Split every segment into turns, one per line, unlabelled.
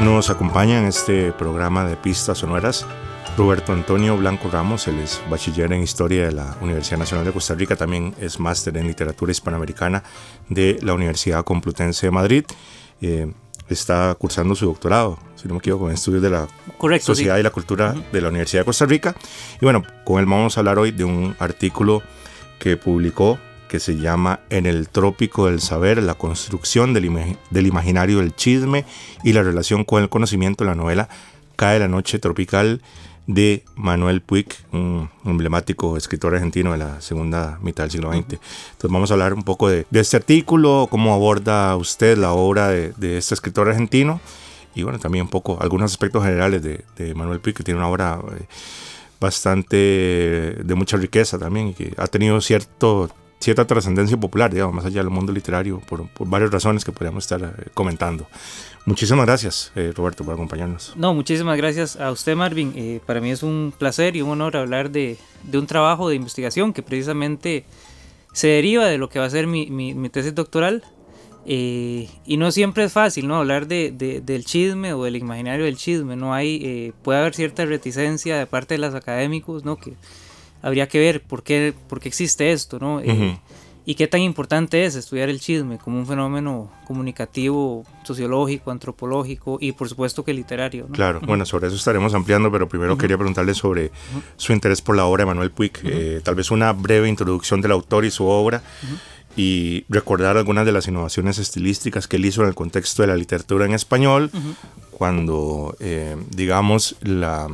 Nos acompaña en este programa de pistas sonoras Roberto Antonio Blanco Ramos, él es bachiller en Historia de la Universidad Nacional de Costa Rica, también es máster en Literatura Hispanoamericana de la Universidad Complutense de Madrid. Eh, está cursando su doctorado, si no me equivoco, en estudios de la sociedad y la cultura de la Universidad de Costa Rica. Y bueno, con él vamos a hablar hoy de un artículo que publicó que se llama En el trópico del saber, la construcción del, del imaginario del chisme y la relación con el conocimiento, la novela Cae la noche tropical de Manuel Puig, un emblemático escritor argentino de la segunda mitad del siglo XX. Entonces vamos a hablar un poco de, este artículo, cómo aborda usted la obra de, este escritor argentino y bueno, también un poco algunos aspectos generales de, Manuel Puig, que tiene una obra eh, bastante de mucha riqueza también y que ha tenido cierto cierta trascendencia popular, digamos, más allá del mundo literario, por, varias razones que podríamos estar eh, comentando. Muchísimas gracias, eh, Roberto, por acompañarnos.
No, muchísimas gracias a usted, Marvin. Eh, para mí es un placer y un honor hablar de, de, un trabajo de investigación que precisamente se deriva de lo que va a ser mi, mi, tesis doctoral. y no siempre es fácil, ¿no? Hablar de, de, del chisme o del imaginario del chisme. No hay, puede haber cierta reticencia de parte de los académicos, ¿no? Que, habría que ver por qué, por qué existe esto, ¿no? Eh, y qué tan importante es estudiar el chisme como un fenómeno comunicativo, sociológico, antropológico y por supuesto que literario.
Claro, bueno, sobre eso estaremos ampliando, pero primero quería preguntarle sobre su interés por la obra de Manuel Puig, eh, tal vez una breve introducción del autor y su obra y recordar algunas de las innovaciones estilísticas que él hizo en el contexto de la literatura en español, cuando, eh, digamos, la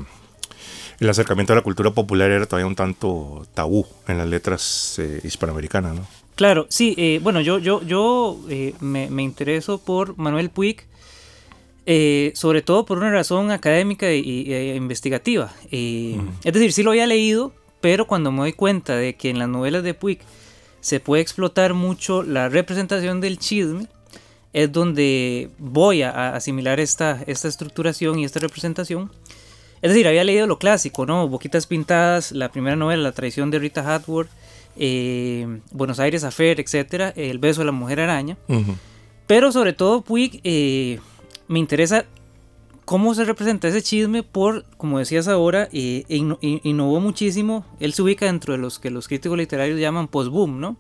el acercamiento a la cultura popular era todavía un tanto tabú en las letras eh, hispanoamericanas, ¿no?
Claro, sí, eh, bueno, yo, yo, yo eh, me, me, intereso por Manuel Puig, sobre todo por una razón académica e investigativa. Es decir, sí lo había leído, pero cuando me doy cuenta de que en las novelas de Puig se puede explotar mucho la representación del chisme, es donde voy a, asimilar esta, esta estructuración y esta representación es decir, había leído lo clásico, ¿no? Boquitas Pintadas, la primera novela, La traición de Rita Hatworth, eh, Buenos Aires Affair, etcétera, El beso de la mujer araña. Pero sobre todo, Puig, eh, me interesa cómo se representa ese chisme por, como decías ahora, eh, innovó muchísimo. Él se ubica dentro de los que los críticos literarios llaman post-boom, ¿no?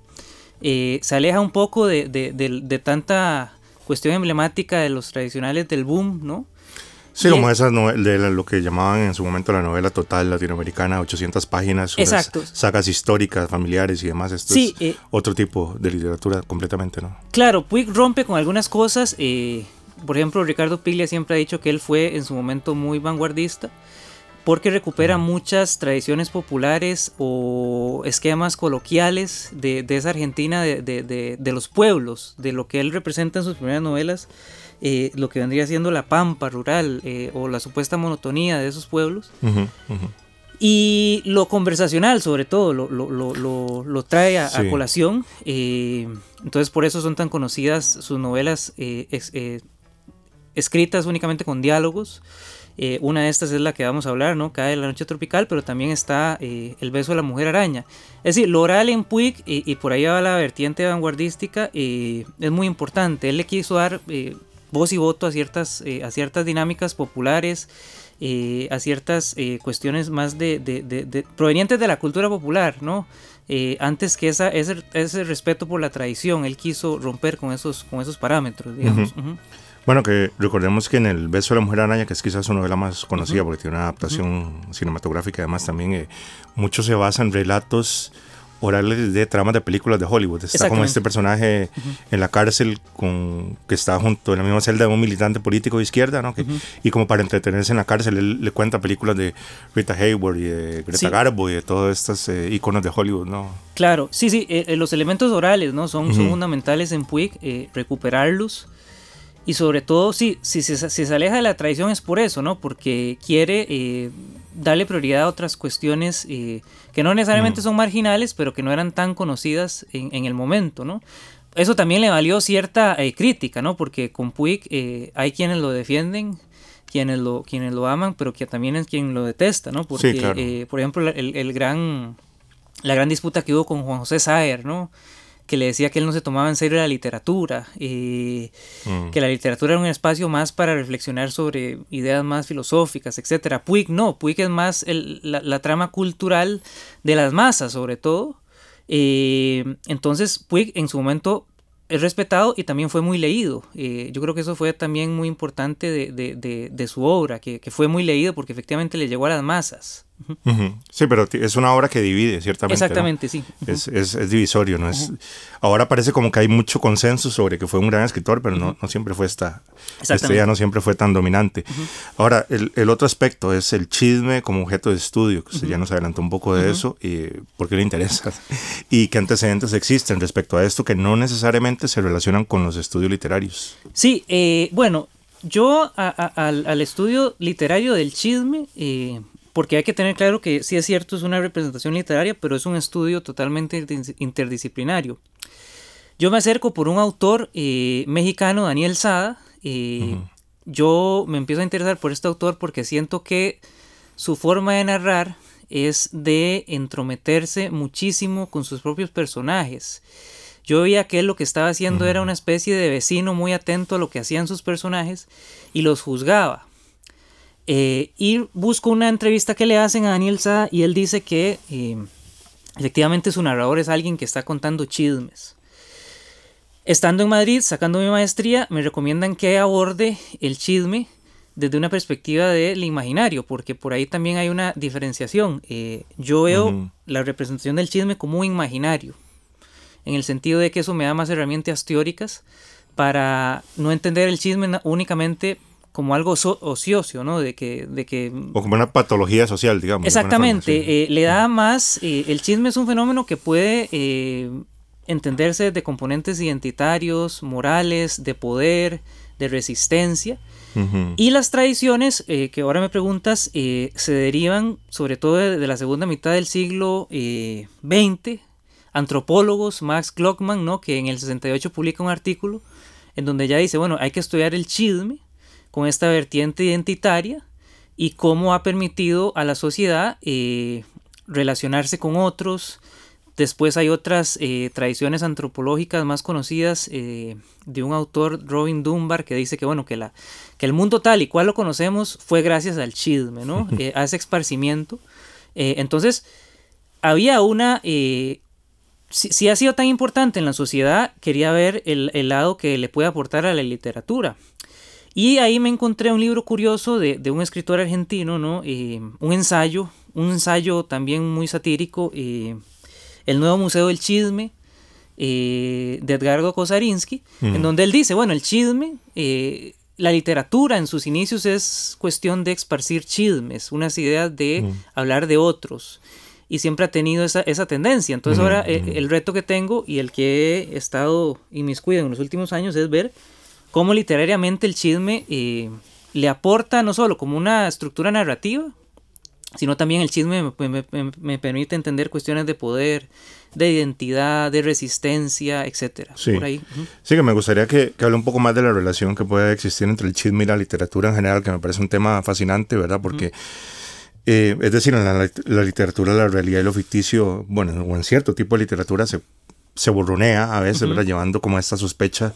se aleja un poco de, de, tanta cuestión emblemática de los tradicionales del boom, ¿no?
Sí, como esas de lo que llamaban en su momento la novela total latinoamericana, 800 páginas,
Exacto.
sagas históricas, familiares y demás. Esto es eh, otro tipo de literatura completamente, ¿no?
Claro, Puig rompe con algunas cosas. Eh, por ejemplo, Ricardo Piglia siempre ha dicho que él fue en su momento muy vanguardista porque recupera muchas tradiciones populares o esquemas coloquiales de, esa Argentina, de, de, los pueblos, de lo que él representa en sus primeras novelas eh, lo que vendría siendo la pampa rural eh, o la supuesta monotonía de esos pueblos. Y lo conversacional, sobre todo, lo, lo, lo, lo trae a, colación. Eh, entonces, por eso son tan conocidas sus novelas escritas únicamente con diálogos. una de estas es la que vamos a hablar, ¿no? Cae la noche tropical, pero también está El beso de la mujer araña. Es decir, lo oral en Puig, y por ahí va la vertiente vanguardística, es muy importante. Él le quiso dar voz y voto a ciertas, eh, a ciertas dinámicas populares, eh, a ciertas eh, cuestiones más de, provenientes de la cultura popular, ¿no? antes que esa, ese, ese, respeto por la tradición, él quiso romper con esos, con esos parámetros, digamos.
Bueno, que recordemos que en El beso de la mujer araña, que es quizás su novela más conocida porque tiene una adaptación cinematográfica, además también mucho se basa en relatos orales de tramas de películas de Hollywood. Está como este personaje en la cárcel con, que está junto en la misma celda de un militante político de izquierda, ¿no? Y como para entretenerse en la cárcel, él le cuenta películas de Rita Hayworth y de Greta Garbo y de todos estos eh, iconos de Hollywood, ¿no?
Claro, sí, sí, eh, eh, los elementos orales, ¿no? Son, son fundamentales en Puig, recuperarlos. Y sobre todo, sí, si, si, se aleja de la tradición es por eso, ¿no? Porque quiere darle prioridad a otras cuestiones eh, que no necesariamente mm. son marginales, pero que no eran tan conocidas en, el momento, ¿no? Eso también le valió cierta eh, crítica, ¿no? Porque con Puig eh, hay quienes lo defienden, quienes lo, quienes lo aman, pero que también es quien lo detesta, ¿no? Porque, por ejemplo, el, gran, la gran disputa que hubo con Juan José Saer, ¿no? Que le decía que él no se tomaba en serio la literatura, eh, mm. que la literatura era un espacio más para reflexionar sobre ideas más filosóficas, etc. Puig no, Puig es más la, trama cultural de las masas, sobre todo. Eh, entonces, Puig en su momento es respetado y también fue muy leído. Eh, yo creo que eso fue también muy importante de, su obra, que, fue muy leído porque efectivamente le llegó a las masas.
Sí, pero es una obra que divide, ciertamente.
Exactamente, sí.
Es, es, divisorio, ¿no? es, ahora parece como que hay mucho consenso sobre que fue un gran escritor, pero no, no siempre fue esta, esta no siempre fue tan dominante. Ahora, el, el, otro aspecto es el chisme como objeto de estudio, que ya nos adelantó un poco de eso, y por qué le interesa, y qué antecedentes existen respecto a esto que no necesariamente se relacionan con los estudios literarios.
Sí, eh, bueno, yo al, al, estudio literario del chisme, eh, porque hay que tener claro que sí es cierto, es una representación literaria, pero es un estudio totalmente interdisciplinario. Yo me acerco por un autor eh, mexicano, Daniel Sada. Eh, yo me empiezo a interesar por este autor porque siento que su forma de narrar es de entrometerse muchísimo con sus propios personajes. Yo veía que él lo que estaba haciendo era una especie de vecino muy atento a lo que hacían sus personajes y los juzgaba. Eh, y busco una entrevista que le hacen a Daniel Sada y él dice que eh, efectivamente su narrador es alguien que está contando chismes. Estando en Madrid, sacando mi maestría, me recomiendan que aborde el chisme desde una perspectiva del imaginario, porque por ahí también hay una diferenciación. Eh, yo veo la representación del chisme como un imaginario, en el sentido de que eso me da más herramientas teóricas para no entender el chisme únicamente como algo ocioso, ¿no? De que, de que...
O como una patología social, digamos.
Exactamente, eh, le da más... Eh, el chisme es un fenómeno que puede eh, entenderse de componentes identitarios, morales, de poder, de resistencia. Y las tradiciones, que ahora me preguntas, se derivan sobre todo de, la segunda mitad del siglo XX. Antropólogos, Max Glockman, ¿no? que en el 68 publica un artículo en donde ya dice, bueno, hay que estudiar el chisme con esta vertiente identitaria y cómo ha permitido a la sociedad eh, relacionarse con otros. Después hay otras eh, tradiciones antropológicas más conocidas eh, de un autor, Robin Dunbar, que dice que, bueno, que, la, que el mundo tal y cual lo conocemos fue gracias al chisme, ¿no? a ese esparcimiento. entonces, había una... Si, ha sido tan importante en la sociedad, quería ver el, el lado que le puede aportar a la literatura. Y ahí me encontré un libro curioso de, un escritor argentino, ¿no? Eh, un ensayo, un ensayo también muy satírico, eh, El Nuevo Museo del Chisme, eh, de Edgardo Kosarinsky, en donde él dice, bueno, el chisme, la literatura en sus inicios es cuestión de esparcir chismes, unas ideas de hablar de otros. Y siempre ha tenido esa, tendencia. Entonces ahora el reto que tengo y el que he estado inmiscuido en los últimos años es ver cómo literariamente el chisme eh, le aporta no solo como una estructura narrativa, sino también el chisme me, permite entender cuestiones de poder, de identidad, de resistencia, etcétera.
Sí. sí, que me gustaría que, que, hable un poco más de la relación que puede existir entre el chisme y la literatura en general, que me parece un tema fascinante, ¿verdad? Porque, eh, es decir, en la, literatura la realidad y lo ficticio, bueno, o en cierto tipo de literatura se, se borronea a veces, ¿verdad? Llevando como esta sospecha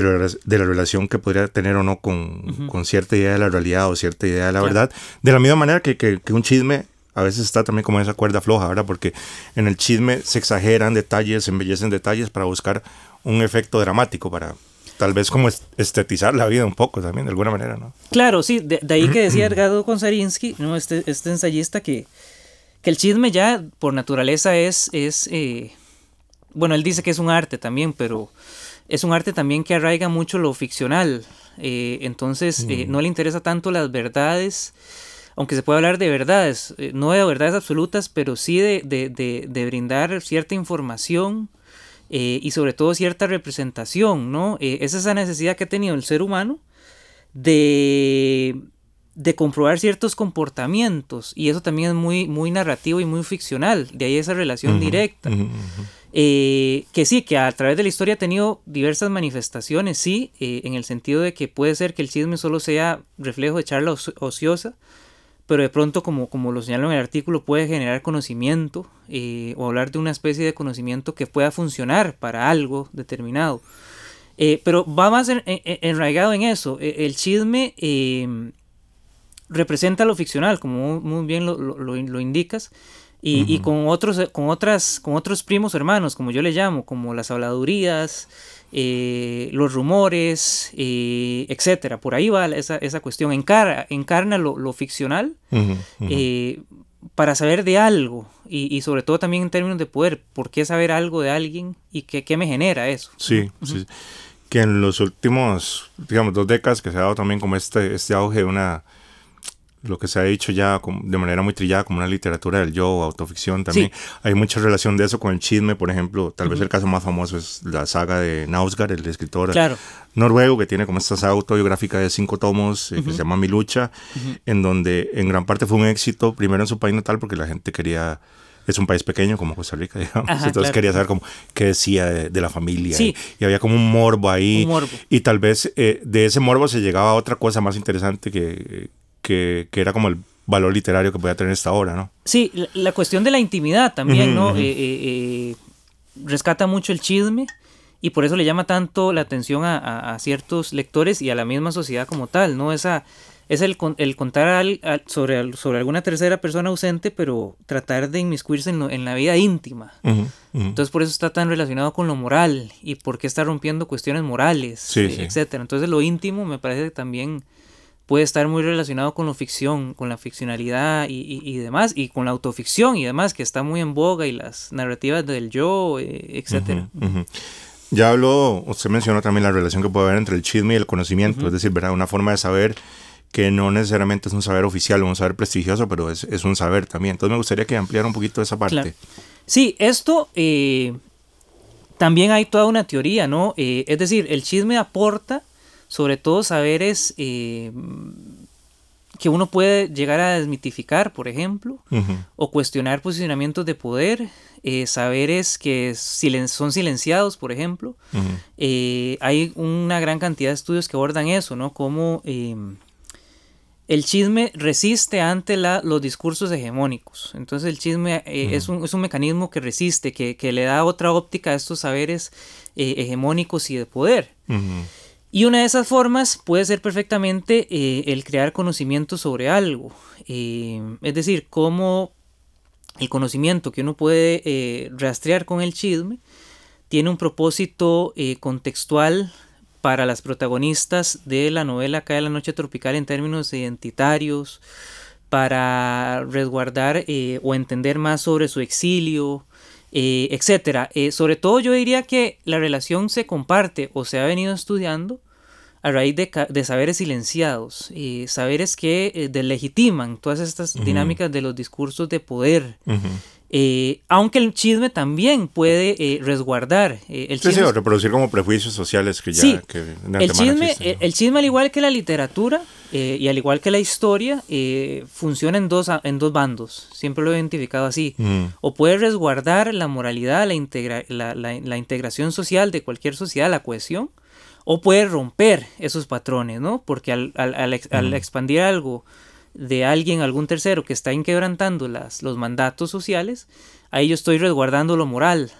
de la, relación que podría tener o no con, con, cierta idea de la realidad o cierta idea de la verdad. De la misma manera que, que, un chisme a veces está también como en esa cuerda floja, ¿verdad? Porque en el chisme se exageran detalles, se embellecen detalles para buscar un efecto dramático, para tal vez como estetizar la vida un poco también, de alguna manera, ¿no?
Claro, sí, de, ahí que decía Edgardo Konzarinsky, ¿no? este, este ensayista, que, que el chisme ya por naturaleza es, es eh, bueno, él dice que es un arte también, pero es un arte también que arraiga mucho lo ficcional. Eh, entonces eh, mm. no le interesa tanto las verdades, aunque se puede hablar de verdades, eh, no de verdades absolutas, pero sí de, de, brindar cierta información y sobre todo cierta representación, ¿no? es esa necesidad que ha tenido el ser humano de, de comprobar ciertos comportamientos y eso también es muy, muy narrativo y muy ficcional, de ahí esa relación directa. Eh, que sí, que a través de la historia ha tenido diversas manifestaciones, sí, eh, en el sentido de que puede ser que el chisme solo sea reflejo de charla ociosa, pero de pronto, como, como lo señalo en el artículo, puede generar conocimiento eh, o hablar de una especie de conocimiento que pueda funcionar para algo determinado. Pero va más enraigado en eso. E, el chisme representa lo ficcional, como muy bien lo, lo, indicas, y, y, con, otros, con, otras, con otros primos hermanos, como yo le llamo, como las habladurías, eh, los rumores, eh, etcétera. Por ahí va esa, esa cuestión. Encarna, encarna lo, lo ficcional eh, para saber de algo y, y, sobre todo también en términos de poder. ¿Por qué saber algo de alguien y qué, qué me genera eso?
Sí, sí. Que en los últimos, digamos, dos décadas que se ha dado también como este, este auge de una lo que se ha dicho ya de manera muy trillada como una literatura del yo, autoficción también. Hay mucha relación de eso con el chisme, por ejemplo, tal vez el caso más famoso es la saga de Nausgard, el escritor noruego que tiene como esta saga autobiográfica de cinco tomos eh, que se llama Mi lucha, en donde en gran parte fue un éxito, primero en su país natal porque la gente quería es un país pequeño como Costa Rica, digamos. Entonces quería saber como qué decía de, la familia. Y, había como un morbo ahí. Y tal vez eh, de ese morbo se llegaba a otra cosa más interesante que, que, era como el valor literario que podía tener esta obra, ¿no?
Sí, la, cuestión de la intimidad también, ¿no? Eh, eh, eh, rescata mucho el chisme y por eso le llama tanto la atención a, ciertos lectores y a la misma sociedad como tal, ¿no? Esa, es el, el contar sobre, sobre alguna tercera persona ausente, pero tratar de inmiscuirse en, la vida íntima. Entonces por eso está tan relacionado con lo moral y por qué está rompiendo cuestiones morales, etcétera. Entonces lo íntimo me parece que también puede estar muy relacionado con la ficción, con la ficcionalidad y, demás, y con la autoficción y demás, que está muy en boga, y las narrativas del yo, eh, etc.
Ya habló, usted mencionó también la relación que puede haber entre el chisme y el conocimiento, es decir, ¿verdad? una forma de saber que no necesariamente es un saber oficial o un saber prestigioso, pero es, un saber también. Entonces me gustaría que ampliara un poquito esa parte.
Sí, esto eh, también hay toda una teoría, ¿no? Eh, es decir, el chisme aporta sobre todo saberes eh, que uno puede llegar a desmitificar, por ejemplo, o cuestionar posicionamientos de poder, eh, saberes que son silenciados, por ejemplo. Eh, hay una gran cantidad de estudios que abordan eso, ¿no? Cómo el chisme resiste ante los discursos hegemónicos. Entonces el chisme es, un, mecanismo que resiste, que, le da otra óptica a estos saberes hegemónicos y de poder. Y una de esas formas puede ser perfectamente eh, el crear conocimiento sobre algo. Eh, es decir, cómo el conocimiento que uno puede eh, rastrear con el chisme tiene un propósito contextual para las protagonistas de la novela Cae la Noche Tropical en términos identitarios, para resguardar o entender más sobre su exilio, eh, etcétera. Sobre todo yo diría que la relación se comparte o se ha venido estudiando a raíz de, saberes silenciados, y saberes que eh, delegitiman todas estas dinámicas de los discursos de poder. Eh, aunque el chisme también puede eh, resguardar. Eh, el chisme,
sí, reproducir como prejuicios sociales que ya.
Sí, el, chisme, el chisme, al igual que la literatura y al igual que la historia, funciona en dos, en dos bandos. Siempre lo he identificado así. O puede resguardar la moralidad, la, la, integración social de cualquier sociedad, la cohesión. O puede romper esos patrones, ¿no? Porque al, al expandir algo de alguien, algún tercero que está inquebrantando las, los mandatos sociales, ahí yo estoy resguardando lo moral.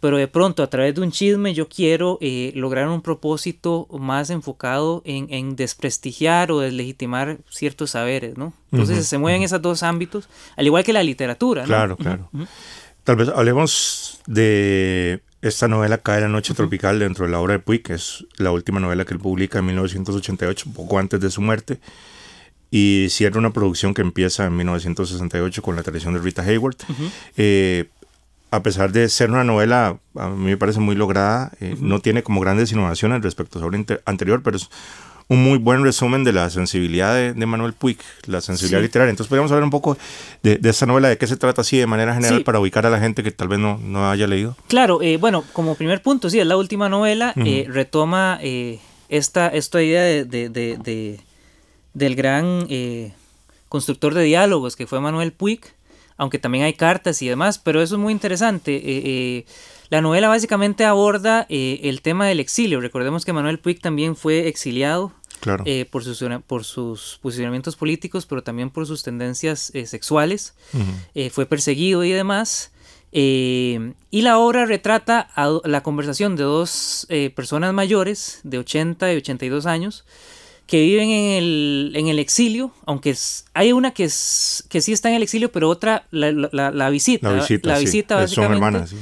Pero de pronto a través de un chisme yo quiero eh, lograr un propósito más enfocado en, desprestigiar o deslegitimar ciertos saberes, ¿no? Entonces se mueven esos dos ámbitos, al igual que la literatura, ¿no?
Claro, claro. Tal vez hablemos de esta novela Cae la Noche Tropical dentro de la obra de Puig, que es la última novela que él publica en 1988, poco antes de su muerte y cierra una producción que empieza en 1968 con la tradición de Rita Hayworth. Eh, a pesar de ser una novela, a mí me parece muy lograda, eh, no tiene como grandes innovaciones respecto a su obra anterior, pero es un muy buen resumen de la sensibilidad de, Manuel Puig, la sensibilidad literaria. Entonces podríamos hablar un poco de, de, esta novela, de qué se trata así de manera general para ubicar a la gente que tal vez no, no haya leído.
Claro, eh, bueno, como primer punto, sí, es la última novela, retoma esta, esta idea de del gran eh, constructor de diálogos que fue Manuel Puig, aunque también hay cartas y demás, pero eso es muy interesante. Eh, eh, la novela básicamente aborda el tema del exilio. Recordemos que Manuel Puig también fue exiliado
claro.
eh, por, sus, por sus posicionamientos políticos, pero también por sus tendencias eh, sexuales. Eh, fue perseguido y demás. Eh, y la obra retrata a la conversación de dos eh, personas mayores, de 80 y 82 años, que viven en el, en el exilio, aunque es- hay una que, es, que sí está en el exilio, pero otra la, la- la- la visita.
La visita, sí.
visita,
Son
básicamente.
hermanas, sí.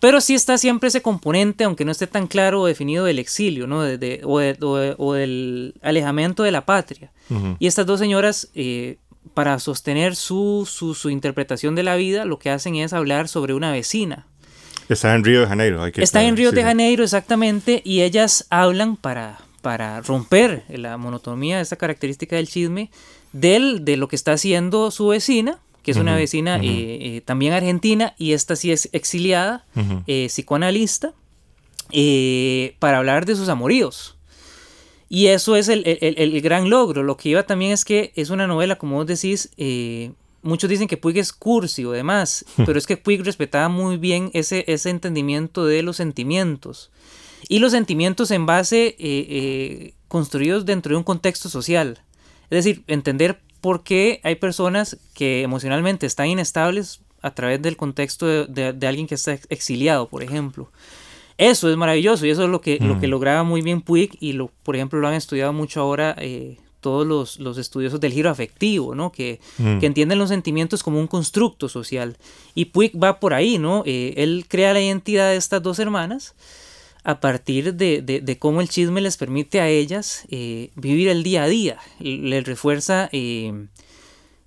Pero sí está siempre ese componente, aunque no esté tan claro o definido del exilio, ¿no? De- de- o, de- o de- o del alejamiento de la patria. Y estas dos señoras, eh, para sostener su, su, su interpretación de la vida, lo que hacen es hablar sobre una vecina.
Está en Río de Janeiro. Hay que
Está en Río
sí,
de. Janeiro, exactamente, y ellas hablan para, para romper la monotonía, esa característica del chisme, del, de lo que está haciendo su vecina, que es una
Ujú,
vecina
ujú.
eh, eh, también argentina, y esta sí es exiliada,
Ujú.
eh, psicoanalista, eh, para hablar de sus amoríos. Y eso es el, el- el- gran logro. Lo que iba también es que es una novela, como vos decís, eh, muchos dicen que Puig es cursi o demás, pero es que Puig respetaba muy bien ese, ese entendimiento de los sentimientos. Y los sentimientos en base, eh, construidos dentro de un contexto social. Es decir, entender por qué hay personas que emocionalmente están inestables a través del contexto de, de- de alguien que está ex- exiliado, por ejemplo. Eso es maravilloso y eso es lo que, lo que
Mm.
lograba muy bien Puig y lo, por ejemplo lo han estudiado mucho ahora eh, todos los, los estudiosos del giro afectivo, ¿no? Que,
Mm.
que entienden los sentimientos como un constructo social. Y Puig va por ahí, ¿no? Eh, él crea la identidad de estas dos hermanas a partir de, de- de cómo el chisme les permite a ellas eh, vivir el día a día. Les refuerza eh,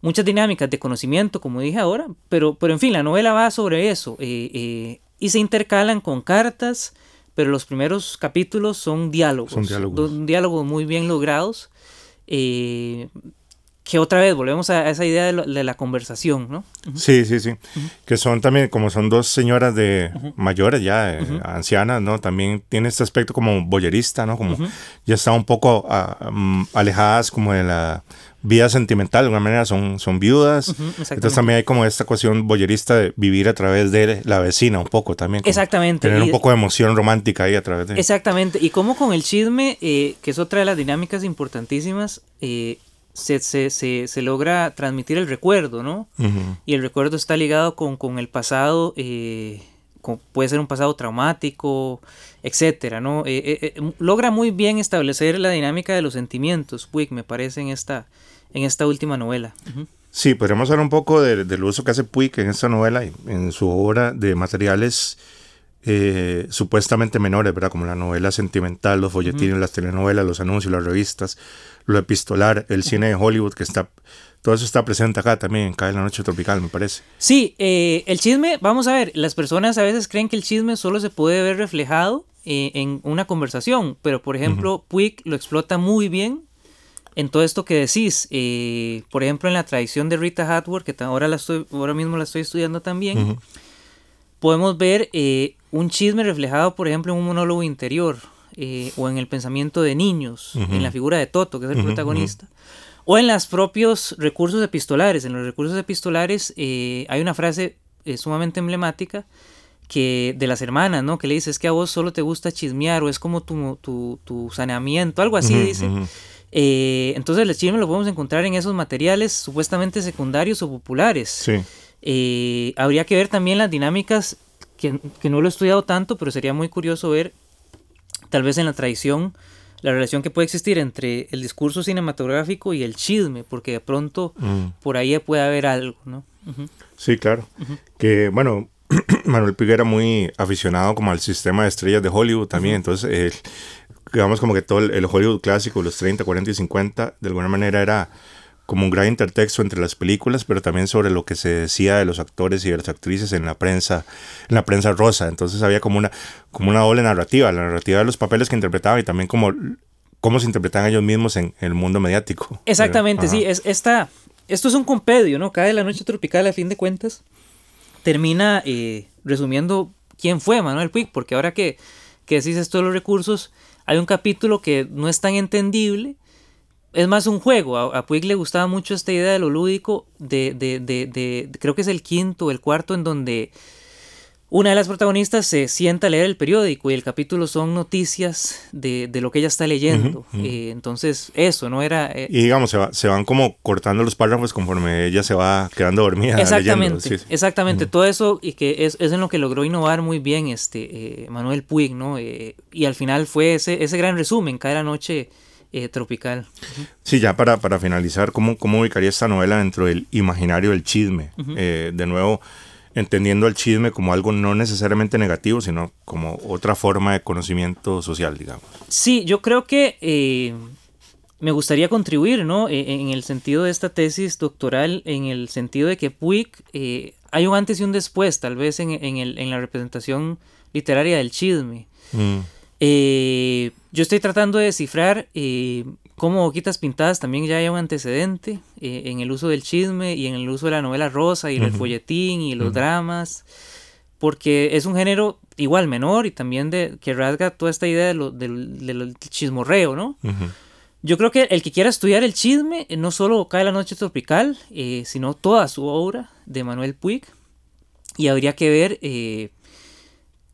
muchas dinámicas de conocimiento, como dije ahora, pero, pero en fin, la novela va sobre eso. eh, eh, y se intercalan con cartas, pero los primeros capítulos son diálogos.
Son diálogos.
diálogos muy bien logrados. eh, que otra vez volvemos a, esa idea de, lo- de la conversación, ¿no?
Sí, sí, sí. Que son también, como son dos señoras de mayores ya, eh, ancianas, ¿no? También tiene este aspecto como boyerista, ¿no? Como ya están un poco ah, mm, alejadas como de la vida sentimental, de alguna manera son, son viudas.
Ujú, exactamente.
Entonces también hay como esta cuestión boyerista de vivir a través de la vecina un poco también.
Exactamente.
Tener
y-
un poco de emoción romántica ahí a través de...
Exactamente, y como con el chisme, eh, que es otra de las dinámicas importantísimas, eh, se, se, se, se logra transmitir el recuerdo, ¿no?
Ujú.
Y el recuerdo está ligado con, con el pasado, eh, con- puede ser un pasado traumático, etcétera, ¿no? Eh, eh, logra muy bien establecer la dinámica de los sentimientos, Puig, me parece, en esta, en esta última novela.
Sí, podríamos hablar un poco de- del uso que hace Puig en esta novela y en su obra de materiales eh, supuestamente menores, ¿verdad? Como la novela sentimental, los folletines, las telenovelas, los anuncios, las revistas, lo epistolar, el cine de Hollywood, que está... Todo eso está presente acá también, en Cae la Noche Tropical, me parece.
Sí, eh, el chisme, vamos a ver, las personas a veces creen que el chisme solo se puede ver reflejado eh, en una conversación, pero por ejemplo, Puig lo explota muy bien en todo esto que decís. eh, por ejemplo, en la tradición de Rita Hayworth, que ahora, la estoy, ahora mismo la estoy estudiando también, podemos ver eh, un chisme reflejado, por ejemplo, en un monólogo interior eh, o en el pensamiento de niños, en la figura de Toto, que es el protagonista. O en los propios recursos epistolares. En los recursos epistolares eh, hay una frase eh, sumamente emblemática que de las hermanas, ¿no? Que le dice, es que a vos solo te gusta chismear o es como tu, tu, tu saneamiento, algo así dice. entonces el chisme lo podemos encontrar en esos materiales supuestamente secundarios o populares.
Sí.
Habría que ver también las dinámicas, que, que no lo he estudiado tanto, pero sería muy curioso ver, tal vez en la tradición, la relación que puede existir entre el discurso cinematográfico y el chisme, porque de pronto
Mm.
por ahí puede haber algo, ¿no? Ujú.
Sí, claro. Que bueno, Manuel Puig era muy aficionado como al sistema de estrellas de Hollywood también. Entonces, él, digamos como que todo el, el Hollywood clásico, los 30, 40 y 50, de alguna manera era como un gran intertexto entre las películas, pero también sobre lo que se decía de los actores y de las actrices en la prensa, en la prensa rosa. Entonces había como una, como una doble narrativa, la narrativa de los papeles que interpretaban y también como cómo se interpretaban ellos mismos en, el mundo mediático.
Exactamente, sí, es, esta, esto es un compendio, ¿no? Cada de la noche tropical, a fin de cuentas, termina eh, resumiendo quién fue Manuel Puig, porque ahora que, que decís esto de los recursos, hay un capítulo que no es tan entendible, es más un juego, a, a Puig le gustaba mucho esta idea de lo lúdico, de, de, de, de- creo que es el quinto o el cuarto en donde una de las protagonistas se sienta a leer el periódico y el capítulo son noticias de, de lo que ella está leyendo. Eh, entonces, eso, ¿no? Era...
Eh, y digamos, se, se, van como cortando los párrafos conforme ella se va quedando dormida.
Exactamente, exactamente. Todo eso y que es, es, en lo que logró innovar muy bien este Manuel Puig, ¿no? y al final fue ese, ese gran resumen, cada la noche tropical.
Sí, ya para, para finalizar, ¿cómo, ¿cómo ubicaría esta novela dentro del imaginario del chisme? de nuevo entendiendo el chisme como algo no necesariamente negativo, sino como otra forma de conocimiento social, digamos.
Sí, yo creo que eh, me gustaría contribuir, ¿no? E, en el sentido de esta tesis doctoral, en el sentido de que Puig eh, hay un antes y un después, tal vez en, el, en la representación literaria del chisme. Mm. Eh, yo estoy tratando de descifrar como Boquitas Pintadas también ya hay un antecedente eh, en el uso del chisme y en el uso de la novela rosa y el folletín y los dramas, porque es un género igual menor y también de, que rasga toda esta idea de lo, del, chismorreo, ¿no? Yo creo que el que quiera estudiar el chisme eh, no solo cae la noche tropical, eh, sino toda su obra de Manuel Puig, y habría que ver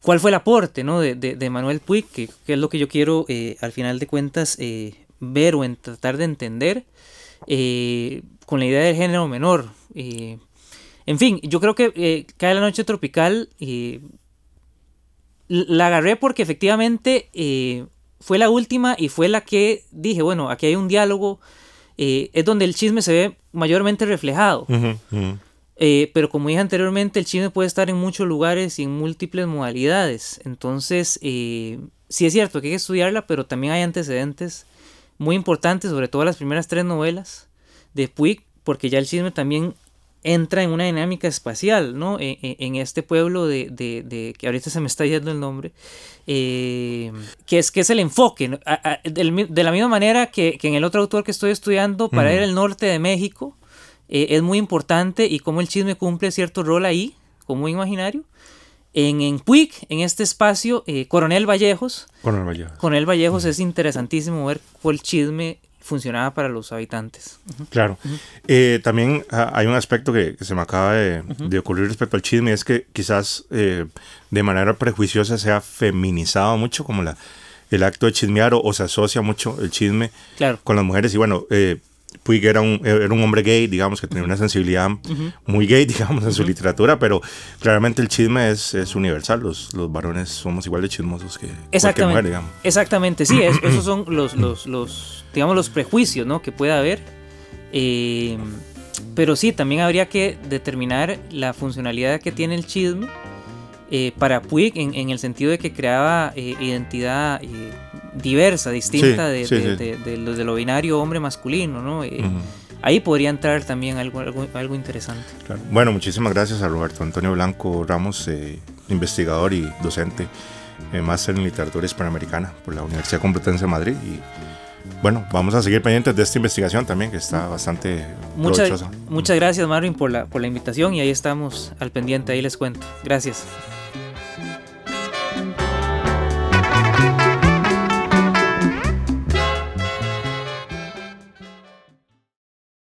cuál fue el aporte ¿no? de, Manuel Puig, que, es lo que yo quiero al final de cuentas ver o en tratar de entender eh, con la idea del género menor. Eh, en fin, yo creo que eh, Cae la Noche Tropical la agarré porque efectivamente fue la última y fue la que dije, bueno, aquí hay un diálogo, es donde el chisme se ve mayormente reflejado. Pero como dije anteriormente, el chisme puede estar en muchos lugares y en múltiples modalidades. Entonces, sí es cierto que hay que estudiarla, pero también hay antecedentes muy importante, sobre todo las primeras tres novelas de Puig, porque ya el chisme también entra en una dinámica espacial, ¿no? E, e, en, este pueblo de, de, que ahorita se me está yendo el nombre, eh, que, es, que es el enfoque, de la misma manera que, en el otro autor que estoy estudiando, para ir al norte de México, eh, es muy importante y cómo el chisme cumple cierto rol ahí, como imaginario. En, en Puig, en este espacio, eh, Coronel Vallejos.
Coronel Vallejos.
Coronel Vallejos es interesantísimo ver cómo el chisme funcionaba para los habitantes.
Claro. Eh, también ah, hay un aspecto que, se me acaba de, ocurrir respecto al chisme, es que quizás eh, de manera prejuiciosa se ha feminizado mucho como la, el acto de chismear o, se asocia mucho el chisme con las mujeres. Y bueno, Puig era un, era un hombre gay, digamos, que tenía una sensibilidad muy gay, digamos, en su literatura, pero claramente el chisme es, es universal. Los, los, varones somos igual de chismosos que
Exactamente.
mujer, digamos.
Exactamente, sí, esos son los, los, los, digamos, los prejuicios ¿no? que puede haber. Eh, pero sí, también habría que determinar la funcionalidad que tiene el chisme eh, para Puig en, el sentido de que creaba eh, identidad diversa, distinta de, de, lo binario hombre-masculino, ¿no? Eh, ahí podría entrar también algo, algo, interesante.
Bueno, muchísimas gracias a Roberto Antonio Blanco Ramos, eh, investigador y docente, eh, máster en literatura hispanoamericana por la Universidad Complutense de Madrid. Y bueno, vamos a seguir pendientes de esta investigación también, que está bastante
muchas, Muchas gracias, Marvin, por la, por la invitación y ahí estamos al pendiente, ahí les cuento. Gracias.